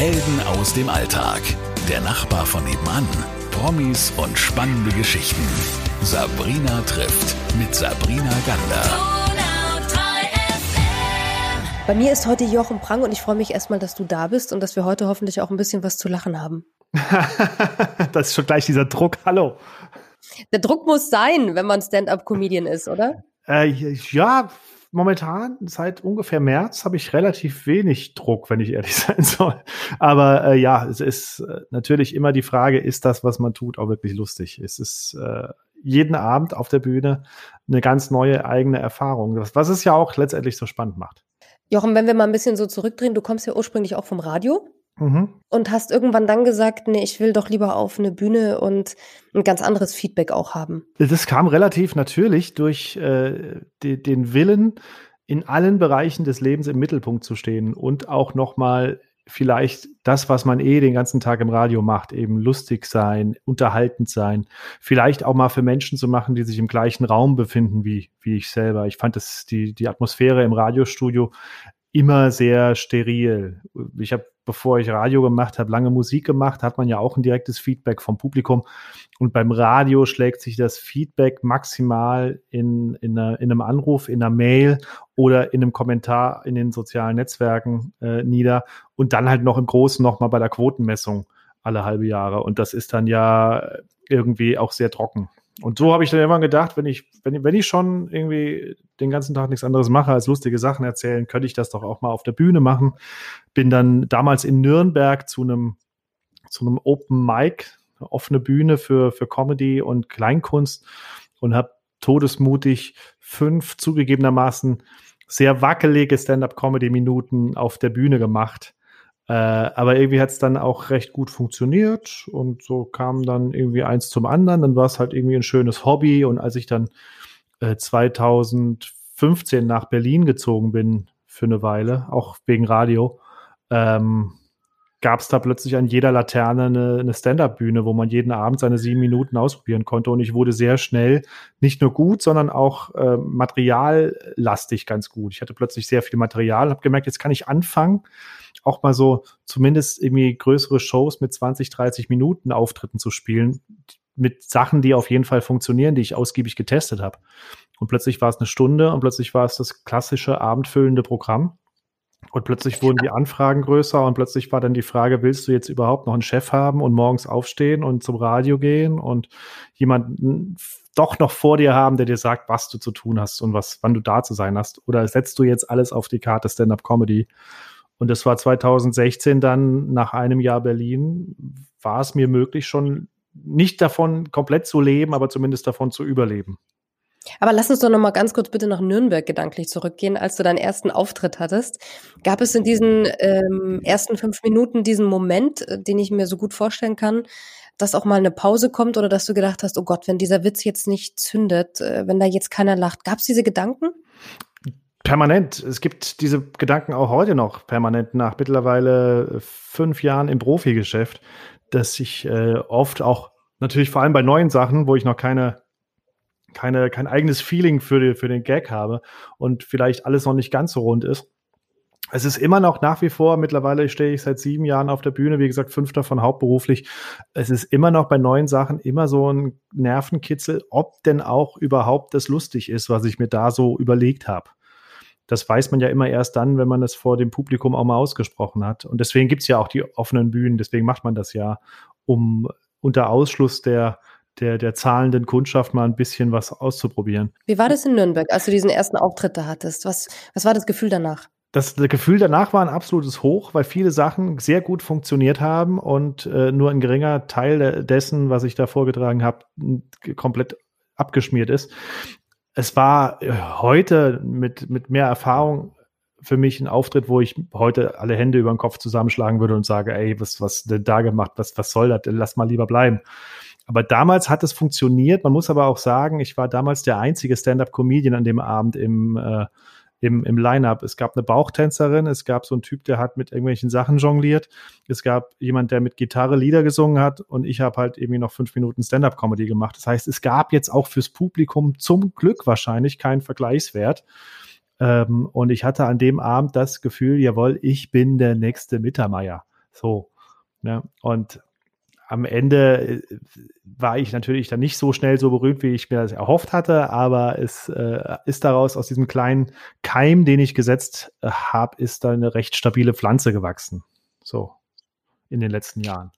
Helden aus dem Alltag. Der Nachbar von nebenan. Promis und spannende Geschichten. Sabrina trifft mit Sabrina Gander. Bei mir ist heute Jochen Prang und ich freue mich erstmal, dass du da bist und dass wir heute hoffentlich auch ein bisschen was zu lachen haben. das ist schon gleich dieser Druck. Hallo. Der Druck muss sein, wenn man Stand-up-Comedian ist, oder? Äh, ja, momentan, seit ungefähr März, habe ich relativ wenig Druck, wenn ich ehrlich sein soll. Aber äh, ja, es ist äh, natürlich immer die Frage, ist das, was man tut, auch wirklich lustig? Es ist äh, jeden Abend auf der Bühne eine ganz neue eigene Erfahrung, was es ja auch letztendlich so spannend macht. Jochen, wenn wir mal ein bisschen so zurückdrehen, du kommst ja ursprünglich auch vom Radio mhm. und hast irgendwann dann gesagt, nee, ich will doch lieber auf eine Bühne und ein ganz anderes Feedback auch haben. Das kam relativ natürlich durch äh, die, den Willen, in allen Bereichen des Lebens im Mittelpunkt zu stehen und auch nochmal vielleicht das, was man eh den ganzen Tag im Radio macht, eben lustig sein, unterhaltend sein, vielleicht auch mal für Menschen zu machen, die sich im gleichen Raum befinden wie, wie ich selber. Ich fand das, die, die Atmosphäre im Radiostudio immer sehr steril. Ich habe, bevor ich Radio gemacht habe, lange Musik gemacht, hat man ja auch ein direktes Feedback vom Publikum. Und beim Radio schlägt sich das Feedback maximal in, in, einer, in einem Anruf, in einer Mail oder in einem Kommentar in den sozialen Netzwerken äh, nieder. Und dann halt noch im Großen nochmal bei der Quotenmessung alle halbe Jahre. Und das ist dann ja irgendwie auch sehr trocken. Und so habe ich dann immer gedacht, wenn ich, wenn, wenn ich schon irgendwie den ganzen Tag nichts anderes mache als lustige Sachen erzählen, könnte ich das doch auch mal auf der Bühne machen. Bin dann damals in Nürnberg zu einem, zu einem Open Mic, eine offene Bühne für, für Comedy und Kleinkunst und habe todesmutig fünf zugegebenermaßen sehr wackelige Stand-up-Comedy-Minuten auf der Bühne gemacht äh, aber irgendwie hat es dann auch recht gut funktioniert und so kam dann irgendwie eins zum anderen. Dann war es halt irgendwie ein schönes Hobby und als ich dann äh, 2015 nach Berlin gezogen bin für eine Weile, auch wegen Radio, ähm, gab es da plötzlich an jeder Laterne eine, eine Stand-up-Bühne, wo man jeden Abend seine sieben Minuten ausprobieren konnte. Und ich wurde sehr schnell nicht nur gut, sondern auch äh, materiallastig ganz gut. Ich hatte plötzlich sehr viel Material, habe gemerkt, jetzt kann ich anfangen, auch mal so zumindest irgendwie größere Shows mit 20, 30 Minuten Auftritten zu spielen, mit Sachen, die auf jeden Fall funktionieren, die ich ausgiebig getestet habe. Und plötzlich war es eine Stunde und plötzlich war es das klassische abendfüllende Programm. Und plötzlich wurden die Anfragen größer und plötzlich war dann die Frage, willst du jetzt überhaupt noch einen Chef haben und morgens aufstehen und zum Radio gehen und jemanden doch noch vor dir haben, der dir sagt, was du zu tun hast und was, wann du da zu sein hast? Oder setzt du jetzt alles auf die Karte Stand-up Comedy? Und das war 2016 dann nach einem Jahr Berlin, war es mir möglich, schon nicht davon komplett zu leben, aber zumindest davon zu überleben. Aber lass uns doch noch mal ganz kurz bitte nach Nürnberg gedanklich zurückgehen, als du deinen ersten Auftritt hattest. Gab es in diesen ähm, ersten fünf Minuten diesen Moment, äh, den ich mir so gut vorstellen kann, dass auch mal eine Pause kommt oder dass du gedacht hast, oh Gott, wenn dieser Witz jetzt nicht zündet, äh, wenn da jetzt keiner lacht. Gab es diese Gedanken? Permanent. Es gibt diese Gedanken auch heute noch permanent nach mittlerweile fünf Jahren im Profigeschäft, dass ich äh, oft auch natürlich vor allem bei neuen Sachen, wo ich noch keine keine, kein eigenes Feeling für, die, für den Gag habe und vielleicht alles noch nicht ganz so rund ist. Es ist immer noch nach wie vor, mittlerweile stehe ich seit sieben Jahren auf der Bühne, wie gesagt, fünf davon hauptberuflich. Es ist immer noch bei neuen Sachen immer so ein Nervenkitzel, ob denn auch überhaupt das lustig ist, was ich mir da so überlegt habe. Das weiß man ja immer erst dann, wenn man es vor dem Publikum auch mal ausgesprochen hat. Und deswegen gibt es ja auch die offenen Bühnen, deswegen macht man das ja, um unter Ausschluss der der, der zahlenden Kundschaft mal ein bisschen was auszuprobieren. Wie war das in Nürnberg, als du diesen ersten Auftritt da hattest? Was, was war das Gefühl danach? Das, Gefühl danach war ein absolutes Hoch, weil viele Sachen sehr gut funktioniert haben und äh, nur ein geringer Teil dessen, was ich da vorgetragen habe, komplett abgeschmiert ist. Es war äh, heute mit, mit mehr Erfahrung für mich ein Auftritt, wo ich heute alle Hände über den Kopf zusammenschlagen würde und sage, ey, was, was denn da gemacht? Was, was soll das? Lass mal lieber bleiben. Aber damals hat es funktioniert. Man muss aber auch sagen, ich war damals der einzige Stand-up-Comedian an dem Abend im, äh, im, im Line-Up. Es gab eine Bauchtänzerin, es gab so einen Typ, der hat mit irgendwelchen Sachen jongliert. Es gab jemand, der mit Gitarre Lieder gesungen hat und ich habe halt irgendwie noch fünf Minuten Stand-up-Comedy gemacht. Das heißt, es gab jetzt auch fürs Publikum zum Glück wahrscheinlich keinen Vergleichswert. Ähm, und ich hatte an dem Abend das Gefühl, jawohl, ich bin der nächste Mittermeier. So. Ja, und am Ende äh, war ich natürlich dann nicht so schnell so berühmt, wie ich mir das erhofft hatte, aber es äh, ist daraus aus diesem kleinen Keim, den ich gesetzt äh, habe, ist da eine recht stabile Pflanze gewachsen. So in den letzten Jahren.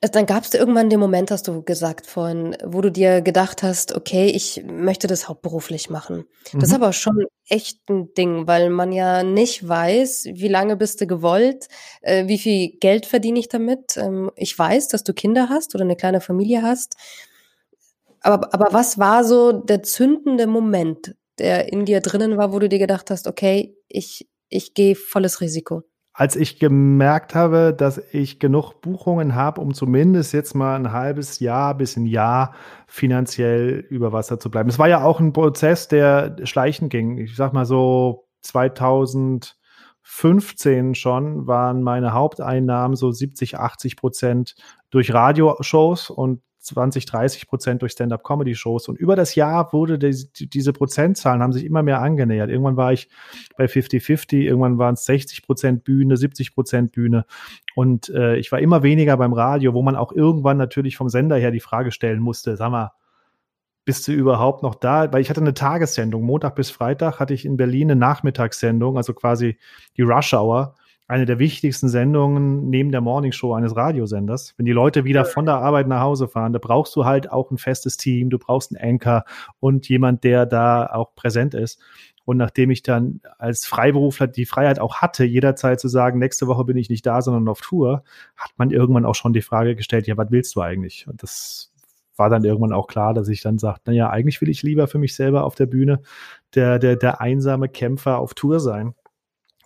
Also dann gab es irgendwann den Moment, hast du gesagt vorhin, wo du dir gedacht hast, okay, ich möchte das hauptberuflich machen. Das mhm. ist aber schon echt ein Ding, weil man ja nicht weiß, wie lange bist du gewollt, äh, wie viel Geld verdiene ich damit. Ähm, ich weiß, dass du Kinder hast oder eine kleine Familie hast. Aber, aber was war so der zündende Moment, der in dir drinnen war, wo du dir gedacht hast, okay, ich, ich gehe volles Risiko? Als ich gemerkt habe, dass ich genug Buchungen habe, um zumindest jetzt mal ein halbes Jahr bis ein Jahr finanziell über Wasser zu bleiben. Es war ja auch ein Prozess, der schleichend ging. Ich sag mal so 2015 schon waren meine Haupteinnahmen so 70, 80 Prozent durch Radioshows und 20, 30 Prozent durch Stand-up-Comedy-Shows. Und über das Jahr wurde die, diese Prozentzahlen haben sich immer mehr angenähert. Irgendwann war ich bei 50-50, irgendwann waren es 60 Prozent Bühne, 70 Prozent Bühne. Und äh, ich war immer weniger beim Radio, wo man auch irgendwann natürlich vom Sender her die Frage stellen musste, sag mal, bist du überhaupt noch da? Weil ich hatte eine Tagessendung. Montag bis Freitag hatte ich in Berlin eine Nachmittagssendung, also quasi die Rush Hour eine der wichtigsten Sendungen neben der Morningshow eines Radiosenders. Wenn die Leute wieder von der Arbeit nach Hause fahren, da brauchst du halt auch ein festes Team, du brauchst einen Anchor und jemand, der da auch präsent ist. Und nachdem ich dann als Freiberufler die Freiheit auch hatte, jederzeit zu sagen, nächste Woche bin ich nicht da, sondern auf Tour, hat man irgendwann auch schon die Frage gestellt, ja, was willst du eigentlich? Und das war dann irgendwann auch klar, dass ich dann sagte, naja, eigentlich will ich lieber für mich selber auf der Bühne der, der, der einsame Kämpfer auf Tour sein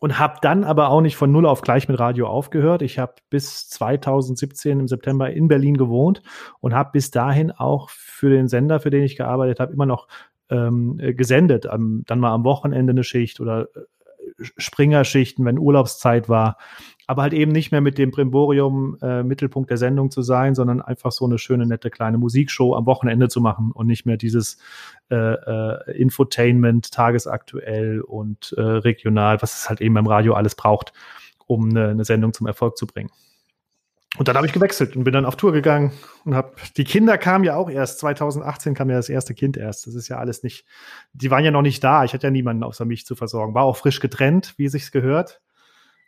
und habe dann aber auch nicht von null auf gleich mit Radio aufgehört. Ich habe bis 2017 im September in Berlin gewohnt und habe bis dahin auch für den Sender, für den ich gearbeitet habe, immer noch ähm, gesendet. Am, dann mal am Wochenende eine Schicht oder äh, Springerschichten, wenn Urlaubszeit war aber halt eben nicht mehr mit dem Brimborium äh, Mittelpunkt der Sendung zu sein, sondern einfach so eine schöne, nette kleine Musikshow am Wochenende zu machen und nicht mehr dieses äh, äh, Infotainment tagesaktuell und äh, regional, was es halt eben beim Radio alles braucht, um eine, eine Sendung zum Erfolg zu bringen. Und dann habe ich gewechselt und bin dann auf Tour gegangen und habe die Kinder kamen ja auch erst 2018 kam ja das erste Kind erst. Das ist ja alles nicht, die waren ja noch nicht da. Ich hatte ja niemanden außer mich zu versorgen. War auch frisch getrennt, wie es sich gehört.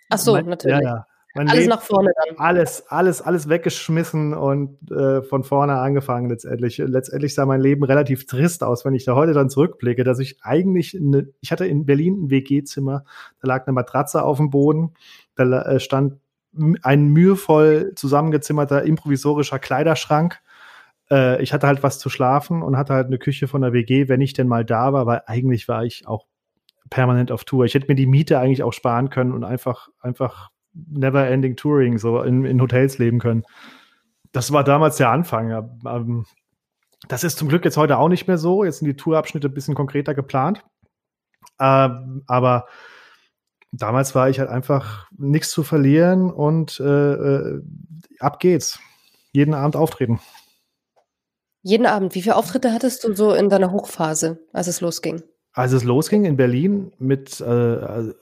Ach so, mein, natürlich. Ja, ja. alles Leben, nach vorne dann. Alles, alles, alles weggeschmissen und äh, von vorne angefangen letztendlich. Letztendlich sah mein Leben relativ trist aus, wenn ich da heute dann zurückblicke, dass ich eigentlich, eine, ich hatte in Berlin ein WG-Zimmer, da lag eine Matratze auf dem Boden, da äh, stand ein mühevoll zusammengezimmerter improvisorischer Kleiderschrank. Äh, ich hatte halt was zu schlafen und hatte halt eine Küche von der WG, wenn ich denn mal da war, weil eigentlich war ich auch permanent auf Tour. Ich hätte mir die Miete eigentlich auch sparen können und einfach, einfach never ending Touring so in, in Hotels leben können. Das war damals der Anfang. Ähm, das ist zum Glück jetzt heute auch nicht mehr so. Jetzt sind die Tourabschnitte ein bisschen konkreter geplant. Ähm, aber damals war ich halt einfach nichts zu verlieren und äh, äh, ab geht's. Jeden Abend auftreten. Jeden Abend. Wie viele Auftritte hattest du so in deiner Hochphase, als es losging? Als es losging in Berlin mit, äh,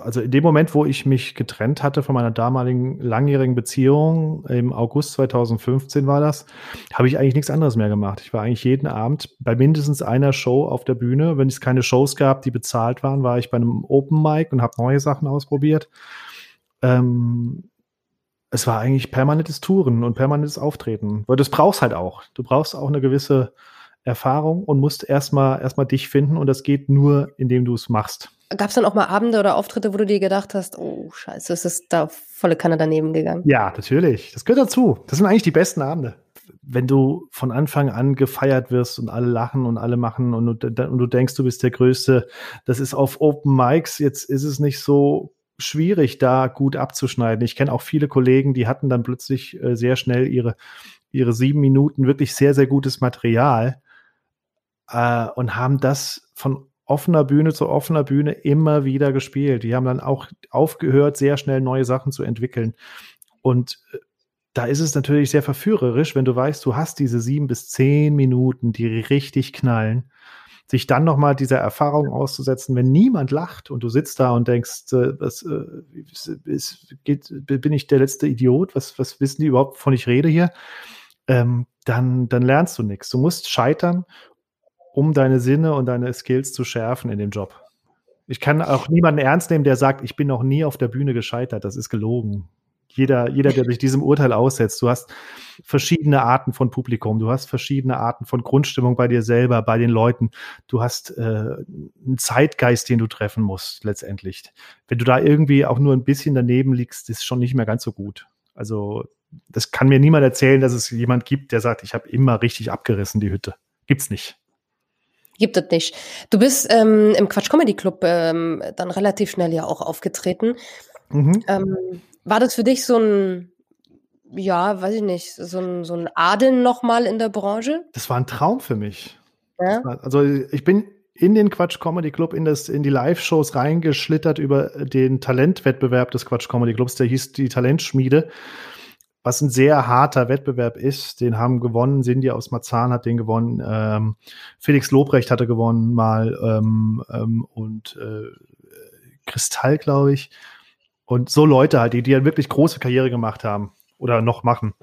also in dem Moment, wo ich mich getrennt hatte von meiner damaligen langjährigen Beziehung, im August 2015 war das, habe ich eigentlich nichts anderes mehr gemacht. Ich war eigentlich jeden Abend bei mindestens einer Show auf der Bühne. Wenn es keine Shows gab, die bezahlt waren, war ich bei einem Open Mic und habe neue Sachen ausprobiert. Ähm, es war eigentlich permanentes Touren und permanentes Auftreten. Weil das brauchst halt auch. Du brauchst auch eine gewisse Erfahrung und musst erstmal erstmal dich finden und das geht nur, indem du es machst. Gab es dann auch mal Abende oder Auftritte, wo du dir gedacht hast, oh scheiße, es ist da volle Kanne daneben gegangen? Ja, natürlich. Das gehört dazu. Das sind eigentlich die besten Abende. Wenn du von Anfang an gefeiert wirst und alle lachen und alle machen und du, und du denkst, du bist der Größte, das ist auf Open Mics, jetzt ist es nicht so schwierig, da gut abzuschneiden. Ich kenne auch viele Kollegen, die hatten dann plötzlich äh, sehr schnell ihre, ihre sieben Minuten wirklich sehr, sehr gutes Material äh, und haben das von offener Bühne zu offener Bühne immer wieder gespielt. Die haben dann auch aufgehört, sehr schnell neue Sachen zu entwickeln. Und äh, da ist es natürlich sehr verführerisch, wenn du weißt, du hast diese sieben bis zehn Minuten, die richtig knallen. sich dann nochmal dieser Erfahrung auszusetzen, wenn niemand lacht und du sitzt da und denkst, äh, was äh, ist, geht, bin ich der letzte Idiot? Was, was wissen die überhaupt, wovon ich rede hier? Ähm, dann, dann lernst du nichts. Du musst scheitern, um deine Sinne und deine Skills zu schärfen in dem Job. Ich kann auch niemanden ernst nehmen, der sagt, ich bin noch nie auf der Bühne gescheitert. Das ist gelogen jeder, jeder, der sich diesem Urteil aussetzt. Du hast verschiedene Arten von Publikum, du hast verschiedene Arten von Grundstimmung bei dir selber, bei den Leuten. Du hast äh, einen Zeitgeist, den du treffen musst, letztendlich. Wenn du da irgendwie auch nur ein bisschen daneben liegst, ist schon nicht mehr ganz so gut. Also, das kann mir niemand erzählen, dass es jemand gibt, der sagt, ich habe immer richtig abgerissen, die Hütte. Gibt's nicht. Gibt es nicht. Du bist ähm, im Quatsch Comedy Club ähm, dann relativ schnell ja auch aufgetreten. Mhm. Ähm, war das für dich so ein, ja, weiß ich nicht, so ein, so ein Adeln nochmal in der Branche? Das war ein Traum für mich. Ja? War, also ich bin in den Quatsch Comedy Club, in, das, in die Live-Shows reingeschlittert über den Talentwettbewerb des Quatsch Comedy Clubs, der hieß die Talentschmiede, was ein sehr harter Wettbewerb ist. Den haben gewonnen, Cindy aus Marzahn hat den gewonnen, ähm, Felix Lobrecht hatte gewonnen mal ähm, ähm, und äh, Kristall, glaube ich. Und so Leute halt, die, die ja wirklich große Karriere gemacht haben oder noch machen.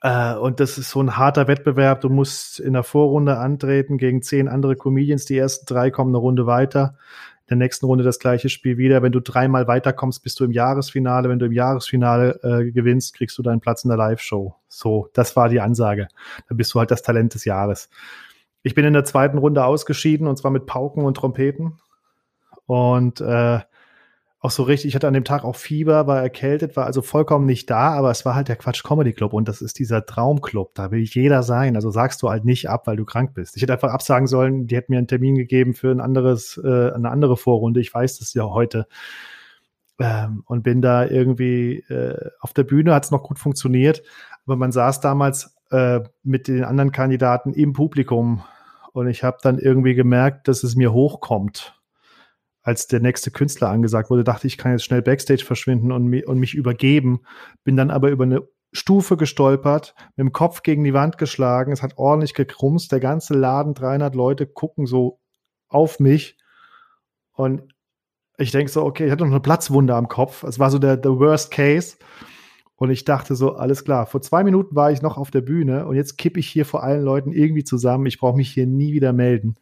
Äh, und das ist so ein harter Wettbewerb. Du musst in der Vorrunde antreten gegen zehn andere Comedians. Die ersten drei kommen eine Runde weiter. Der nächsten Runde das gleiche Spiel wieder. Wenn du dreimal weiterkommst, bist du im Jahresfinale. Wenn du im Jahresfinale äh, gewinnst, kriegst du deinen Platz in der Live-Show. So, das war die Ansage. Dann bist du halt das Talent des Jahres. Ich bin in der zweiten Runde ausgeschieden und zwar mit Pauken und Trompeten. Und äh, auch so richtig, ich hatte an dem Tag auch Fieber, war erkältet, war also vollkommen nicht da, aber es war halt der Quatsch Comedy Club und das ist dieser Traumclub, da will jeder sein. Also sagst du halt nicht ab, weil du krank bist. Ich hätte einfach absagen sollen, die hätten mir einen Termin gegeben für ein anderes, äh, eine andere Vorrunde. Ich weiß das ja heute. Ähm, und bin da irgendwie äh, auf der Bühne, hat es noch gut funktioniert, aber man saß damals äh, mit den anderen Kandidaten im Publikum und ich habe dann irgendwie gemerkt, dass es mir hochkommt als der nächste Künstler angesagt wurde, dachte ich, kann jetzt schnell Backstage verschwinden und, und mich übergeben. Bin dann aber über eine Stufe gestolpert, mit dem Kopf gegen die Wand geschlagen. Es hat ordentlich gekrumst. Der ganze Laden, 300 Leute gucken so auf mich. Und ich denke so, okay, ich hatte noch eine Platzwunde am Kopf. Es war so der, der Worst Case. Und ich dachte so, alles klar, vor zwei Minuten war ich noch auf der Bühne und jetzt kippe ich hier vor allen Leuten irgendwie zusammen. Ich brauche mich hier nie wieder melden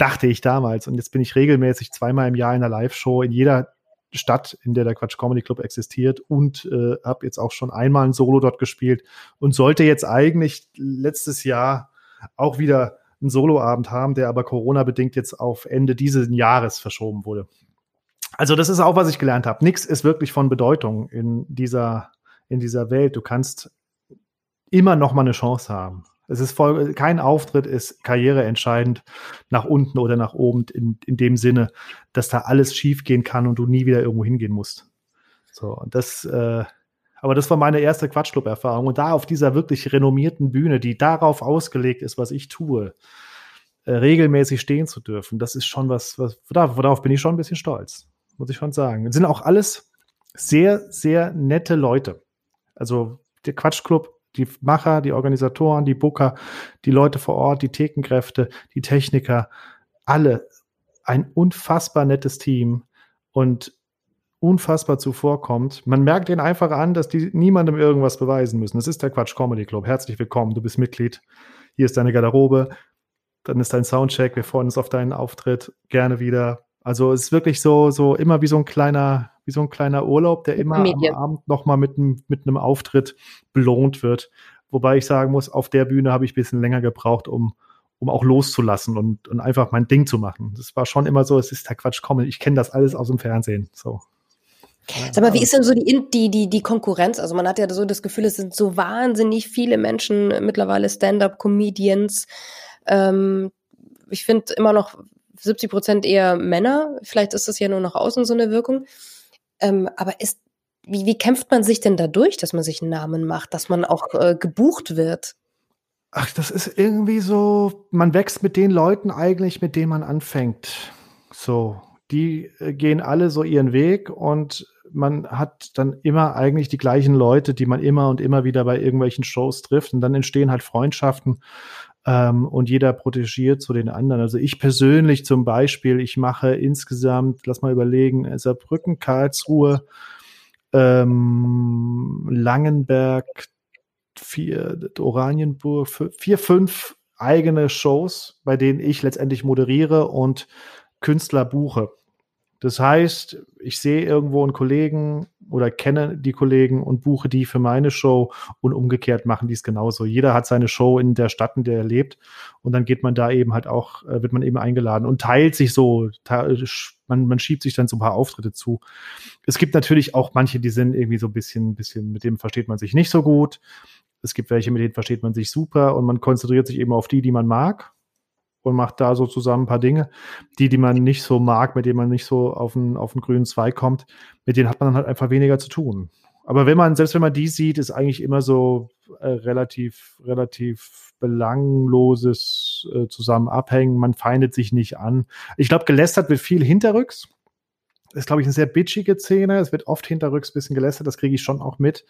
dachte ich damals. Und jetzt bin ich regelmäßig zweimal im Jahr in der Live-Show in jeder Stadt, in der der Quatsch Comedy Club existiert und äh, habe jetzt auch schon einmal ein Solo dort gespielt und sollte jetzt eigentlich letztes Jahr auch wieder einen Soloabend haben, der aber Corona-bedingt jetzt auf Ende dieses Jahres verschoben wurde. Also das ist auch, was ich gelernt habe. Nichts ist wirklich von Bedeutung in dieser, in dieser Welt. Du kannst immer noch mal eine Chance haben. Es ist voll, kein Auftritt ist karriereentscheidend nach unten oder nach oben in, in dem Sinne, dass da alles schiefgehen kann und du nie wieder irgendwo hingehen musst. So, und das, äh, aber das war meine erste Quatschclub-Erfahrung. Und da auf dieser wirklich renommierten Bühne, die darauf ausgelegt ist, was ich tue, äh, regelmäßig stehen zu dürfen, das ist schon was, was darauf bin ich schon ein bisschen stolz, muss ich schon sagen. Es sind auch alles sehr, sehr nette Leute. Also der Quatschclub die Macher, die Organisatoren, die Booker, die Leute vor Ort, die Thekenkräfte, die Techniker, alle ein unfassbar nettes Team und unfassbar zuvorkommt. Man merkt ihnen einfach an, dass die niemandem irgendwas beweisen müssen. Das ist der Quatsch Comedy Club. Herzlich willkommen, du bist Mitglied. Hier ist deine Garderobe. Dann ist dein Soundcheck. Wir freuen uns auf deinen Auftritt. Gerne wieder. Also es ist wirklich so, so immer wie so ein kleiner, wie so ein kleiner Urlaub, der immer Medien. am Abend nochmal mit, mit einem Auftritt belohnt wird. Wobei ich sagen muss, auf der Bühne habe ich ein bisschen länger gebraucht, um, um auch loszulassen und, und einfach mein Ding zu machen. Das war schon immer so, es ist der Quatsch, komm, ich kenne das alles aus dem Fernsehen. So. Sag mal, wie ist denn so die, die, die, die Konkurrenz? Also man hat ja so das Gefühl, es sind so wahnsinnig viele Menschen mittlerweile Stand-up-Comedians. Ähm, ich finde immer noch 70 Prozent eher Männer. Vielleicht ist das ja nur nach außen so eine Wirkung. Ähm, aber ist, wie, wie kämpft man sich denn dadurch, dass man sich einen Namen macht, dass man auch äh, gebucht wird? Ach, das ist irgendwie so, man wächst mit den Leuten eigentlich, mit denen man anfängt. So, die äh, gehen alle so ihren Weg und man hat dann immer eigentlich die gleichen Leute, die man immer und immer wieder bei irgendwelchen Shows trifft und dann entstehen halt Freundschaften ähm, und jeder protegiert so den anderen. Also ich persönlich zum Beispiel, ich mache insgesamt, lass mal überlegen, Saarbrücken, Karlsruhe, ähm, Langenberg, vier, Oranienburg, vier, fünf eigene Shows, bei denen ich letztendlich moderiere und Künstler buche. Das heißt, ich sehe irgendwo einen Kollegen oder kenne die Kollegen und buche die für meine Show und umgekehrt machen die es genauso. Jeder hat seine Show in der Stadt, in der er lebt und dann geht man da eben halt auch, äh, wird man eben eingeladen und teilt sich so, man, man schiebt sich dann so ein paar Auftritte zu. Es gibt natürlich auch manche, die sind irgendwie so ein bisschen, bisschen, mit dem versteht man sich nicht so gut. Es gibt welche, mit denen versteht man sich super und man konzentriert sich eben auf die, die man mag und macht da so zusammen ein paar Dinge. Die, die man nicht so mag, mit denen man nicht so auf einen, auf grünen Zweig kommt, mit denen hat man dann halt einfach weniger zu tun. Aber wenn man, selbst wenn man die sieht, ist eigentlich immer so äh, relativ, relativ belangloses äh, zusammen abhängen. Man feindet sich nicht an. Ich glaube, gelästert wird viel hinterrücks. Ist, glaube ich, eine sehr bitchige Szene. Es wird oft hinterrücks ein bisschen gelästert, das kriege ich schon auch mit.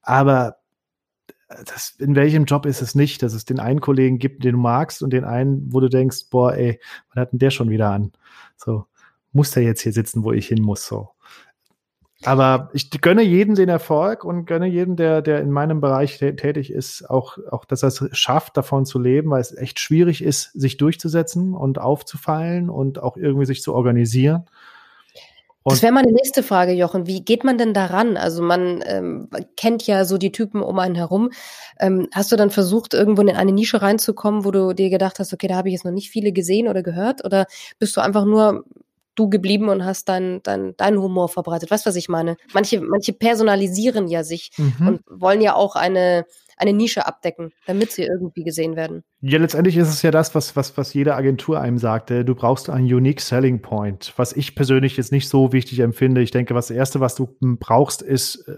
Aber das, in welchem Job ist es nicht, dass es den einen Kollegen gibt, den du magst und den einen, wo du denkst, boah, ey, wann hat denn der schon wieder an? So, muss der jetzt hier sitzen, wo ich hin muss, so. Aber ich gönne jedem den Erfolg und gönne jedem, der, der in meinem Bereich tätig ist, auch, auch, dass er es schafft, davon zu leben, weil es echt schwierig ist, sich durchzusetzen und aufzufallen und auch irgendwie sich zu organisieren. Und das wäre meine nächste Frage, Jochen. Wie geht man denn daran? Also man ähm, kennt ja so die Typen um einen herum. Ähm, hast du dann versucht, irgendwo in eine Nische reinzukommen, wo du dir gedacht hast, okay, da habe ich jetzt noch nicht viele gesehen oder gehört? Oder bist du einfach nur du geblieben und hast deinen dein, dein Humor verbreitet? Weißt du, was ich meine? Manche, manche personalisieren ja sich mhm. und wollen ja auch eine eine Nische abdecken, damit sie irgendwie gesehen werden. Ja, letztendlich ist es ja das, was, was, was jede Agentur einem sagte. Du brauchst einen Unique Selling Point, was ich persönlich jetzt nicht so wichtig empfinde. Ich denke, das Erste, was du brauchst, ist äh,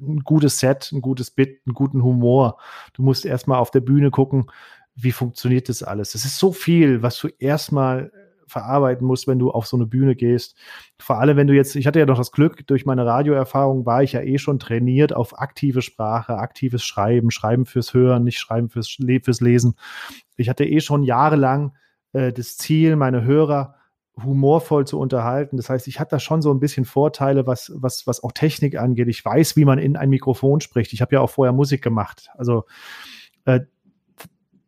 ein gutes Set, ein gutes Bit, einen guten Humor. Du musst erstmal auf der Bühne gucken, wie funktioniert das alles. Es ist so viel, was du erstmal verarbeiten musst, wenn du auf so eine Bühne gehst. Vor allem, wenn du jetzt, ich hatte ja doch das Glück, durch meine Radioerfahrung war ich ja eh schon trainiert auf aktive Sprache, aktives Schreiben, Schreiben fürs Hören, nicht Schreiben fürs, fürs Lesen. Ich hatte eh schon jahrelang äh, das Ziel, meine Hörer humorvoll zu unterhalten. Das heißt, ich hatte da schon so ein bisschen Vorteile, was, was, was auch Technik angeht. Ich weiß, wie man in ein Mikrofon spricht. Ich habe ja auch vorher Musik gemacht. Also äh,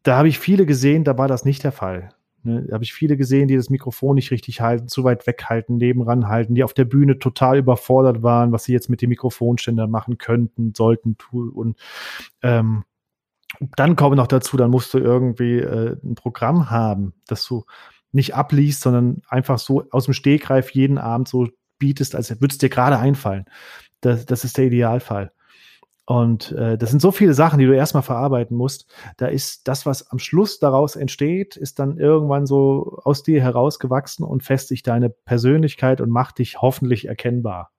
da habe ich viele gesehen, da war das nicht der Fall. Ne, habe ich viele gesehen, die das Mikrofon nicht richtig halten, zu weit weghalten, nebenan halten, die auf der Bühne total überfordert waren, was sie jetzt mit dem Mikrofonständer machen könnten, sollten, tun. Und ähm, dann komme noch dazu, dann musst du irgendwie äh, ein Programm haben, das du nicht abliest, sondern einfach so aus dem Stegreif jeden Abend so bietest, als würde es dir gerade einfallen. Das, das ist der Idealfall. Und äh, das sind so viele Sachen, die du erstmal verarbeiten musst. Da ist das, was am Schluss daraus entsteht, ist dann irgendwann so aus dir herausgewachsen und festigt deine Persönlichkeit und macht dich hoffentlich erkennbar.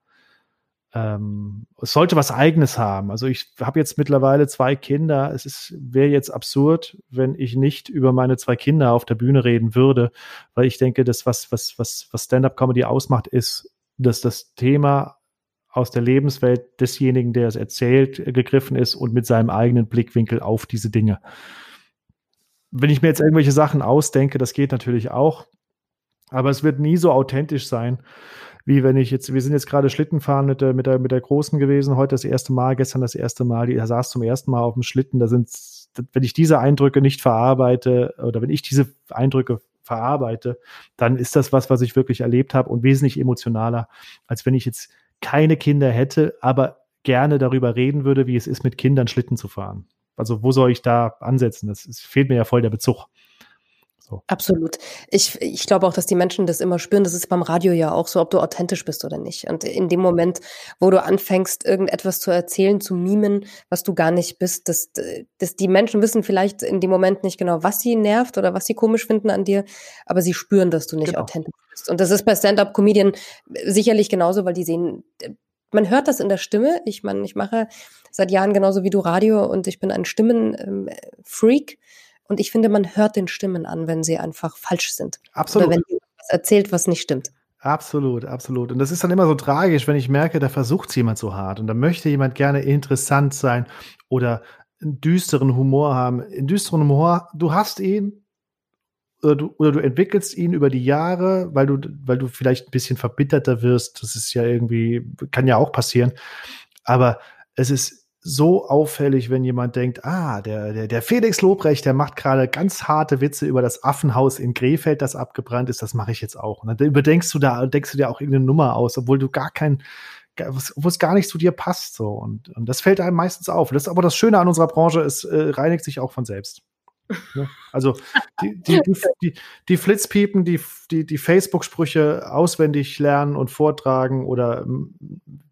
Ähm, es sollte was Eigenes haben. Also ich habe jetzt mittlerweile zwei Kinder. Es ist wäre jetzt absurd, wenn ich nicht über meine zwei Kinder auf der Bühne reden würde, weil ich denke, das was was was was Stand-up-Comedy ausmacht, ist, dass das Thema aus der Lebenswelt desjenigen, der es erzählt, gegriffen ist und mit seinem eigenen Blickwinkel auf diese Dinge. Wenn ich mir jetzt irgendwelche Sachen ausdenke, das geht natürlich auch, aber es wird nie so authentisch sein, wie wenn ich jetzt, wir sind jetzt gerade Schlittenfahren mit der, mit der, mit der Großen gewesen, heute das erste Mal, gestern das erste Mal, die saß zum ersten Mal auf dem Schlitten, da sind, wenn ich diese Eindrücke nicht verarbeite oder wenn ich diese Eindrücke verarbeite, dann ist das was, was ich wirklich erlebt habe und wesentlich emotionaler, als wenn ich jetzt keine Kinder hätte, aber gerne darüber reden würde, wie es ist, mit Kindern Schlitten zu fahren. Also wo soll ich da ansetzen? Das, das fehlt mir ja voll der Bezug. So. Absolut. Ich, ich glaube auch, dass die Menschen das immer spüren. Das ist beim Radio ja auch so, ob du authentisch bist oder nicht. Und in dem Moment, wo du anfängst, irgendetwas zu erzählen, zu mimen, was du gar nicht bist, dass, dass die Menschen wissen vielleicht in dem Moment nicht genau, was sie nervt oder was sie komisch finden an dir, aber sie spüren, dass du nicht genau. authentisch bist. Und das ist bei Stand-up-Comedian sicherlich genauso, weil die sehen, man hört das in der Stimme. Ich meine, ich mache seit Jahren genauso wie du Radio und ich bin ein Stimmenfreak. Ähm, und ich finde, man hört den Stimmen an, wenn sie einfach falsch sind. Absolut. Oder wenn jemand was erzählt, was nicht stimmt. Absolut, absolut. Und das ist dann immer so tragisch, wenn ich merke, da versucht jemand so hart und da möchte jemand gerne interessant sein oder einen düsteren Humor haben. In düsteren Humor, du hast ihn oder du, oder du entwickelst ihn über die Jahre, weil du, weil du vielleicht ein bisschen verbitterter wirst. Das ist ja irgendwie, kann ja auch passieren. Aber es ist so auffällig, wenn jemand denkt, ah, der, der, der Felix Lobrecht, der macht gerade ganz harte Witze über das Affenhaus in Krefeld, das abgebrannt ist, das mache ich jetzt auch. Und dann überdenkst du da, denkst du dir auch irgendeine Nummer aus, obwohl du gar kein, wo es gar nicht zu dir passt. So. Und, und das fällt einem meistens auf. Das ist aber das Schöne an unserer Branche, es äh, reinigt sich auch von selbst. Ne? Also die, die, die, die, Flitzpiepen, die, die, die Facebook-Sprüche auswendig lernen und vortragen oder ähm,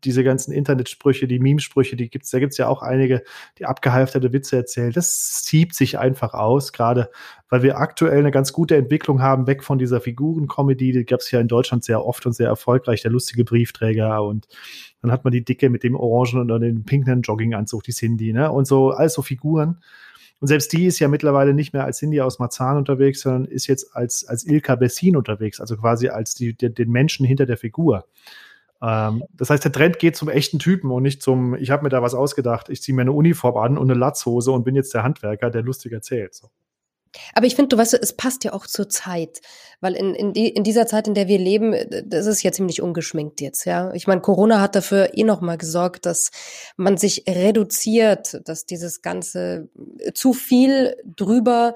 diese ganzen Internetsprüche, die Memesprüche, die gibt's, da gibt's ja auch einige, die abgehalfterte Witze erzählen. Das zieht sich einfach aus, gerade weil wir aktuell eine ganz gute Entwicklung haben, weg von dieser Figuren-Comedy, die gab's ja in Deutschland sehr oft und sehr erfolgreich, der lustige Briefträger und dann hat man die Dicke mit dem orangen und dem pinken Jogginganzug, die Cindy, ne? Und so, also Figuren. Und selbst die ist ja mittlerweile nicht mehr als Cindy aus Marzahn unterwegs, sondern ist jetzt als, als Ilka Bessin unterwegs, also quasi als die, die, den Menschen hinter der Figur. Ähm, das heißt, der Trend geht zum echten Typen und nicht zum, ich habe mir da was ausgedacht, ich ziehe mir eine Uniform an und eine Latzhose und bin jetzt der Handwerker, der lustig erzählt. So. Aber ich finde, du weißt, es passt ja auch zur Zeit, weil in, in, die, in dieser Zeit, in der wir leben, das ist ja ziemlich ungeschminkt jetzt, ja. Ich meine, Corona hat dafür eh nochmal gesorgt, dass man sich reduziert, dass dieses ganze zu viel drüber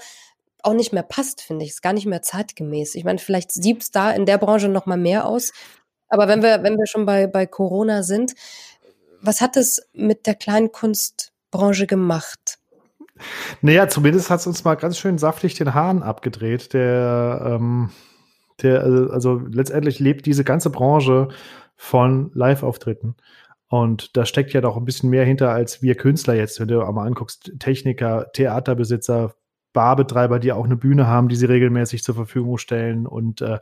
auch nicht mehr passt, finde ich. Ist gar nicht mehr zeitgemäß. Ich meine, vielleicht sieht es da in der Branche nochmal mehr aus. Aber wenn wir, wenn wir schon bei, bei Corona sind, was hat es mit der Kleinkunstbranche gemacht? Naja, zumindest hat es uns mal ganz schön saftig den Hahn abgedreht. Der, ähm, der, also letztendlich lebt diese ganze Branche von Live-Auftritten. Und da steckt ja doch ein bisschen mehr hinter als wir Künstler jetzt, wenn du mal anguckst, Techniker, Theaterbesitzer, Barbetreiber, die auch eine Bühne haben, die sie regelmäßig zur Verfügung stellen. Und äh,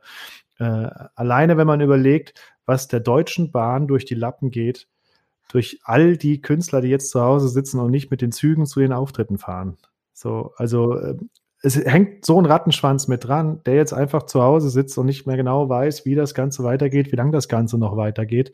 äh, alleine, wenn man überlegt, was der Deutschen Bahn durch die Lappen geht, durch all die Künstler, die jetzt zu Hause sitzen und nicht mit den Zügen zu den Auftritten fahren. So, also äh, es hängt so ein Rattenschwanz mit dran, der jetzt einfach zu Hause sitzt und nicht mehr genau weiß, wie das Ganze weitergeht, wie lange das Ganze noch weitergeht.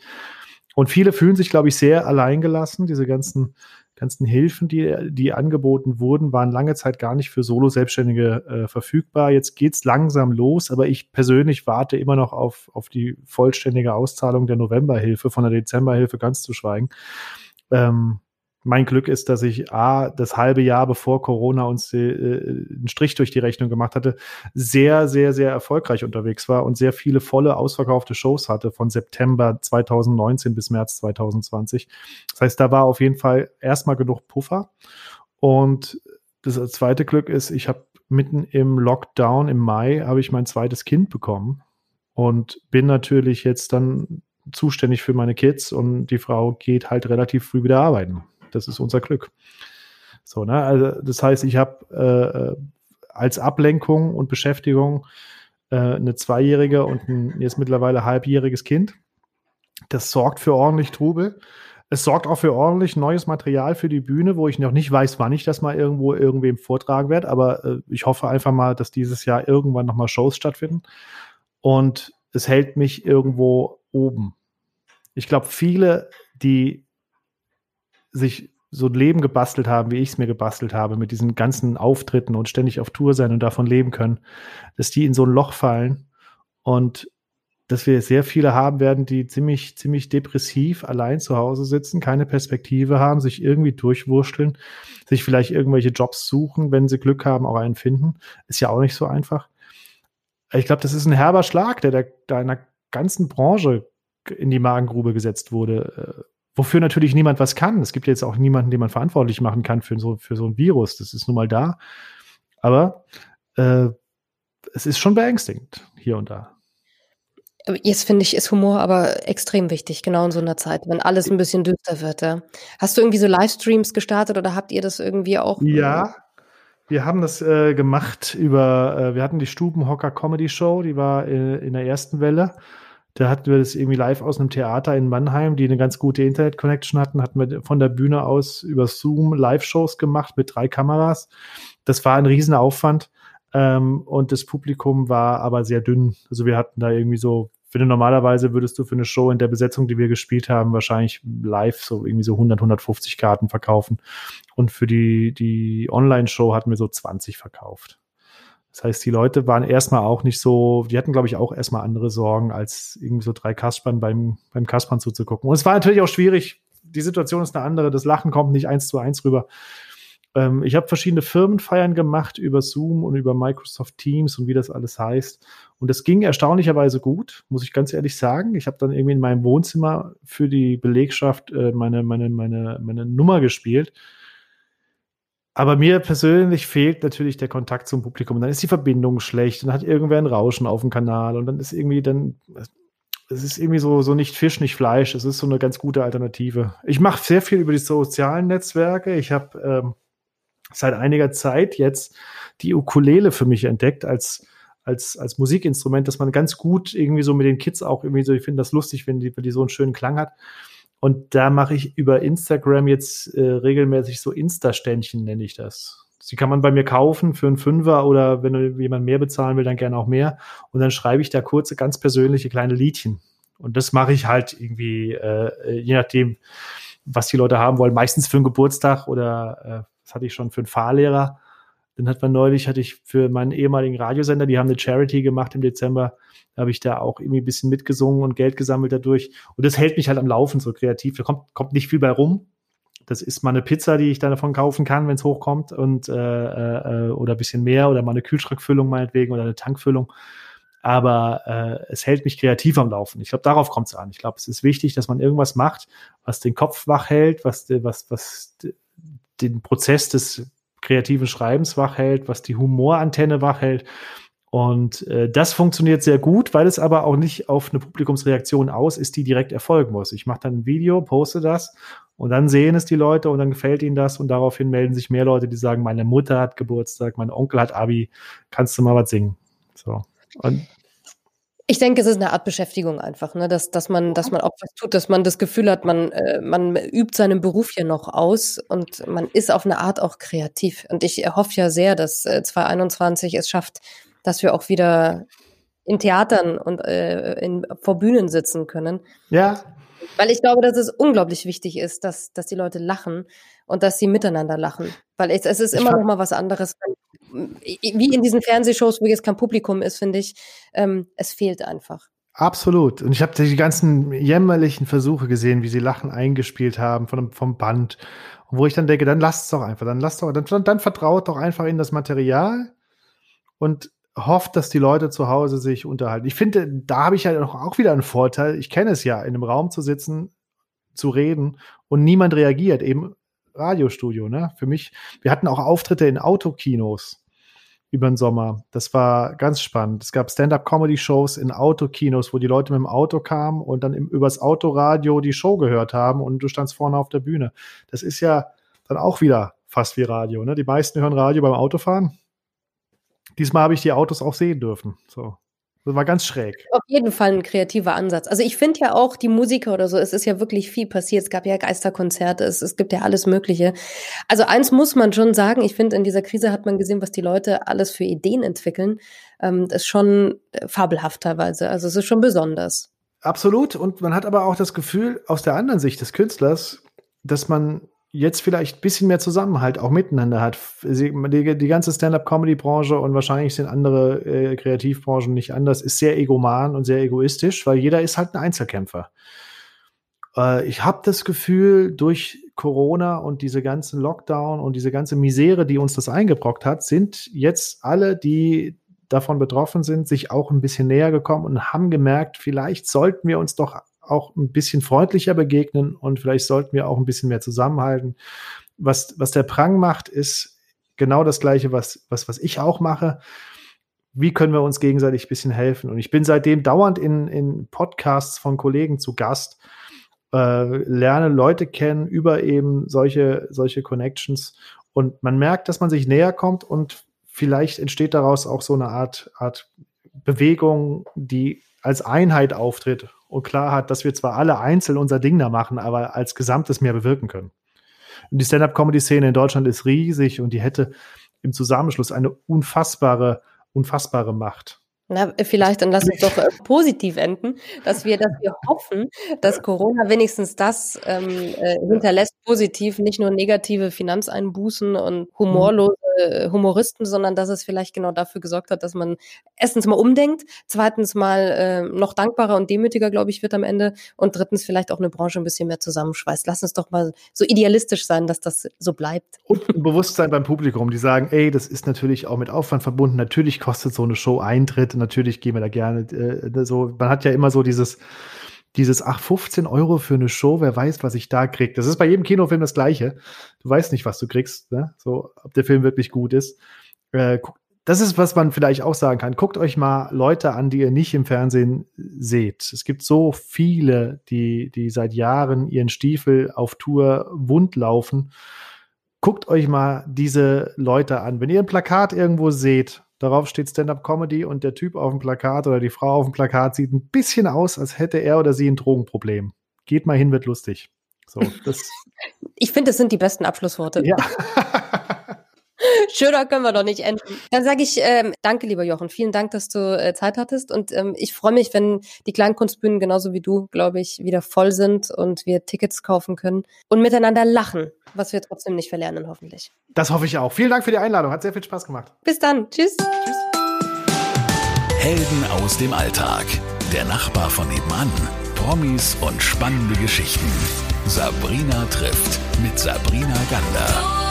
Und viele fühlen sich, glaube ich, sehr alleingelassen. Diese ganzen ganzen Hilfen, die, die angeboten wurden, waren lange Zeit gar nicht für Solo-Selbstständige äh, verfügbar. Jetzt geht's langsam los, aber ich persönlich warte immer noch auf, auf die vollständige Auszahlung der Novemberhilfe, von der Dezemberhilfe ganz zu schweigen. Ähm, mein Glück ist, dass ich A, das halbe Jahr bevor Corona uns äh, einen Strich durch die Rechnung gemacht hatte, sehr, sehr, sehr erfolgreich unterwegs war und sehr viele volle, ausverkaufte Shows hatte von September 2019 bis März 2020. Das heißt, da war auf jeden Fall erstmal genug Puffer. Und das zweite Glück ist, ich habe mitten im Lockdown im Mai habe ich mein zweites Kind bekommen und bin natürlich jetzt dann zuständig für meine Kids und die Frau geht halt relativ früh wieder arbeiten. Das ist unser Glück. So, ne? Also, das heißt, ich habe äh, als Ablenkung und Beschäftigung äh, eine Zweijährige und ein jetzt mittlerweile halbjähriges Kind. Das sorgt für ordentlich Trubel. Es sorgt auch für ordentlich neues Material für die Bühne, wo ich noch nicht weiß, wann ich das mal irgendwo irgendwem vortragen werde. Aber äh, ich hoffe einfach mal, dass dieses Jahr irgendwann nochmal Shows stattfinden. Und es hält mich irgendwo oben. Ich glaube, viele, die sich so ein Leben gebastelt haben, wie ich es mir gebastelt habe, mit diesen ganzen Auftritten und ständig auf Tour sein und davon leben können, dass die in so ein Loch fallen und dass wir sehr viele haben werden, die ziemlich, ziemlich depressiv allein zu Hause sitzen, keine Perspektive haben, sich irgendwie durchwurschteln, sich vielleicht irgendwelche Jobs suchen, wenn sie Glück haben, auch einen finden. Ist ja auch nicht so einfach. Ich glaube, das ist ein herber Schlag, der, der, einer ganzen Branche in die Magengrube gesetzt wurde wofür natürlich niemand was kann. Es gibt jetzt auch niemanden, den man verantwortlich machen kann für so, für so ein Virus. Das ist nun mal da. Aber äh, es ist schon beängstigend hier und da. Jetzt finde ich, ist Humor aber extrem wichtig, genau in so einer Zeit, wenn alles ein bisschen düster wird. Ja. Hast du irgendwie so Livestreams gestartet oder habt ihr das irgendwie auch? Ja, wir haben das äh, gemacht über, äh, wir hatten die Stubenhocker Comedy Show, die war äh, in der ersten Welle. Da hatten wir das irgendwie live aus einem Theater in Mannheim, die eine ganz gute Internet-Connection hatten, hatten wir von der Bühne aus über Zoom Live-Shows gemacht mit drei Kameras. Das war ein Riesenaufwand. Ähm, und das Publikum war aber sehr dünn. Also wir hatten da irgendwie so finde, normalerweise würdest du für eine Show in der Besetzung, die wir gespielt haben, wahrscheinlich live so irgendwie so 100, 150 Karten verkaufen. Und für die, die Online-Show hatten wir so 20 verkauft. Das heißt, die Leute waren erstmal auch nicht so, die hatten, glaube ich, auch erstmal andere Sorgen, als irgendwie so drei Kaspern beim, beim Kaspern zuzugucken. Und es war natürlich auch schwierig. Die Situation ist eine andere. Das Lachen kommt nicht eins zu eins rüber. Ähm, ich habe verschiedene Firmenfeiern gemacht über Zoom und über Microsoft Teams und wie das alles heißt. Und es ging erstaunlicherweise gut, muss ich ganz ehrlich sagen. Ich habe dann irgendwie in meinem Wohnzimmer für die Belegschaft äh, meine, meine, meine, meine Nummer gespielt. Aber mir persönlich fehlt natürlich der Kontakt zum Publikum. Und dann ist die Verbindung schlecht und hat irgendwer ein Rauschen auf dem Kanal und dann ist irgendwie dann, es ist irgendwie so, so nicht Fisch, nicht Fleisch. Es ist so eine ganz gute Alternative. Ich mache sehr viel über die sozialen Netzwerke. Ich habe ähm, seit einiger Zeit jetzt die Ukulele für mich entdeckt als als, als Musikinstrument, dass man ganz gut irgendwie so mit den Kids auch irgendwie so, ich finde das lustig, wenn die, wenn die so einen schönen Klang hat. Und da mache ich über Instagram jetzt äh, regelmäßig so Insta-Ständchen, nenne ich das. Die kann man bei mir kaufen für einen Fünfer oder wenn jemand mehr bezahlen will, dann gerne auch mehr. Und dann schreibe ich da kurze, ganz persönliche kleine Liedchen. Und das mache ich halt irgendwie, äh, je nachdem, was die Leute haben wollen. Meistens für einen Geburtstag oder äh, das hatte ich schon für einen Fahrlehrer. Dann hat man neulich, hatte ich für meinen ehemaligen Radiosender, die haben eine Charity gemacht im Dezember, da habe ich da auch irgendwie ein bisschen mitgesungen und Geld gesammelt dadurch. Und das hält mich halt am Laufen so kreativ. Da kommt, kommt nicht viel bei rum. Das ist mal eine Pizza, die ich dann davon kaufen kann, wenn es hochkommt und äh, äh, oder ein bisschen mehr oder mal eine Kühlschrankfüllung meinetwegen oder eine Tankfüllung. Aber äh, es hält mich kreativ am Laufen. Ich glaube, darauf kommt es an. Ich glaube, es ist wichtig, dass man irgendwas macht, was den Kopf wach hält, was, was, was den Prozess des kreativen Schreibens wach hält, was die Humorantenne wach hält. Und äh, das funktioniert sehr gut, weil es aber auch nicht auf eine Publikumsreaktion aus ist, die direkt erfolgen muss. Ich mache dann ein Video, poste das und dann sehen es die Leute und dann gefällt ihnen das und daraufhin melden sich mehr Leute, die sagen, meine Mutter hat Geburtstag, mein Onkel hat Abi, kannst du mal was singen? So. Und ich denke, es ist eine Art Beschäftigung einfach, ne? dass, dass, man, dass man auch was tut, dass man das Gefühl hat, man, äh, man übt seinen Beruf hier noch aus und man ist auf eine Art auch kreativ. Und ich hoffe ja sehr, dass äh, 2021 es schafft, dass wir auch wieder in Theatern und äh, in, vor Bühnen sitzen können. Ja. Weil ich glaube, dass es unglaublich wichtig ist, dass, dass die Leute lachen und dass sie miteinander lachen. Weil es, es ist immer noch mal was anderes, wie in diesen Fernsehshows, wo jetzt kein Publikum ist, finde ich, ähm, es fehlt einfach. Absolut. Und ich habe die ganzen jämmerlichen Versuche gesehen, wie sie Lachen eingespielt haben von, vom Band. Und wo ich dann denke, dann lasst es doch einfach, dann lasst doch, dann, dann vertraut doch einfach in das Material und hofft, dass die Leute zu Hause sich unterhalten. Ich finde, da habe ich ja auch, auch wieder einen Vorteil. Ich kenne es ja, in einem Raum zu sitzen, zu reden und niemand reagiert. Eben Radiostudio, ne? Für mich, wir hatten auch Auftritte in Autokinos über den Sommer. Das war ganz spannend. Es gab Stand-up-Comedy-Shows in Autokinos, wo die Leute mit dem Auto kamen und dann im, übers Autoradio die Show gehört haben und du standst vorne auf der Bühne. Das ist ja dann auch wieder fast wie Radio. Ne? Die meisten hören Radio beim Autofahren. Diesmal habe ich die Autos auch sehen dürfen. So. Das war ganz schräg. Auf jeden Fall ein kreativer Ansatz. Also ich finde ja auch die Musiker oder so, es ist ja wirklich viel passiert. Es gab ja Geisterkonzerte, es, es gibt ja alles Mögliche. Also eins muss man schon sagen, ich finde, in dieser Krise hat man gesehen, was die Leute alles für Ideen entwickeln. Ähm, das ist schon äh, fabelhaft teilweise. Also es ist schon besonders. Absolut. Und man hat aber auch das Gefühl, aus der anderen Sicht des Künstlers, dass man jetzt vielleicht ein bisschen mehr Zusammenhalt auch miteinander hat. Die, die ganze Stand-up-Comedy-Branche und wahrscheinlich sind andere äh, Kreativbranchen nicht anders, ist sehr egoman und sehr egoistisch, weil jeder ist halt ein Einzelkämpfer. Äh, ich habe das Gefühl, durch Corona und diese ganzen Lockdown und diese ganze Misere, die uns das eingebrockt hat, sind jetzt alle, die davon betroffen sind, sich auch ein bisschen näher gekommen und haben gemerkt, vielleicht sollten wir uns doch auch ein bisschen freundlicher begegnen und vielleicht sollten wir auch ein bisschen mehr zusammenhalten. Was, was der Prang macht, ist genau das Gleiche, was, was, was ich auch mache. Wie können wir uns gegenseitig ein bisschen helfen? Und ich bin seitdem dauernd in, in Podcasts von Kollegen zu Gast, äh, lerne Leute kennen über eben solche, solche Connections und man merkt, dass man sich näher kommt und vielleicht entsteht daraus auch so eine Art, Art Bewegung, die als Einheit auftritt und klar hat, dass wir zwar alle einzeln unser Ding da machen, aber als Gesamtes mehr bewirken können. Und die Stand-up-Comedy-Szene in Deutschland ist riesig und die hätte im Zusammenschluss eine unfassbare, unfassbare Macht. Na, vielleicht dann lass uns doch äh, positiv enden, dass wir, dass wir hoffen, dass Corona wenigstens das ähm, äh, hinterlässt positiv, nicht nur negative Finanzeinbußen und mhm. humorlose äh, Humoristen, sondern dass es vielleicht genau dafür gesorgt hat, dass man erstens mal umdenkt, zweitens mal äh, noch dankbarer und demütiger, glaube ich, wird am Ende und drittens vielleicht auch eine Branche ein bisschen mehr zusammenschweißt. Lass uns doch mal so idealistisch sein, dass das so bleibt. Und ein Bewusstsein beim Publikum, die sagen, ey, das ist natürlich auch mit Aufwand verbunden, natürlich kostet so eine Show Eintritt natürlich gehen wir da gerne äh, so. Man hat ja immer so dieses, dieses, ach, 15 Euro für eine Show, wer weiß, was ich da krieg. Das ist bei jedem Kinofilm das Gleiche. Du weißt nicht, was du kriegst, ne? so, ob der Film wirklich gut ist. Äh, das ist, was man vielleicht auch sagen kann. Guckt euch mal Leute an, die ihr nicht im Fernsehen seht. Es gibt so viele, die, die seit Jahren ihren Stiefel auf Tour wund laufen. Guckt euch mal diese Leute an. Wenn ihr ein Plakat irgendwo seht Darauf steht Stand-up-Comedy und der Typ auf dem Plakat oder die Frau auf dem Plakat sieht ein bisschen aus, als hätte er oder sie ein Drogenproblem. Geht mal hin, wird lustig. So, das ich finde, das sind die besten Abschlussworte. Ja. Schöner können wir doch nicht enden. Dann sage ich ähm, danke, lieber Jochen. Vielen Dank, dass du äh, Zeit hattest. Und ähm, ich freue mich, wenn die Kleinkunstbühnen genauso wie du, glaube ich, wieder voll sind und wir Tickets kaufen können und miteinander lachen, was wir trotzdem nicht verlernen, hoffentlich. Das hoffe ich auch. Vielen Dank für die Einladung. Hat sehr viel Spaß gemacht. Bis dann. Tschüss. Tschüss. Helden aus dem Alltag. Der Nachbar von nebenan. Promis und spannende Geschichten. Sabrina trifft mit Sabrina Gander.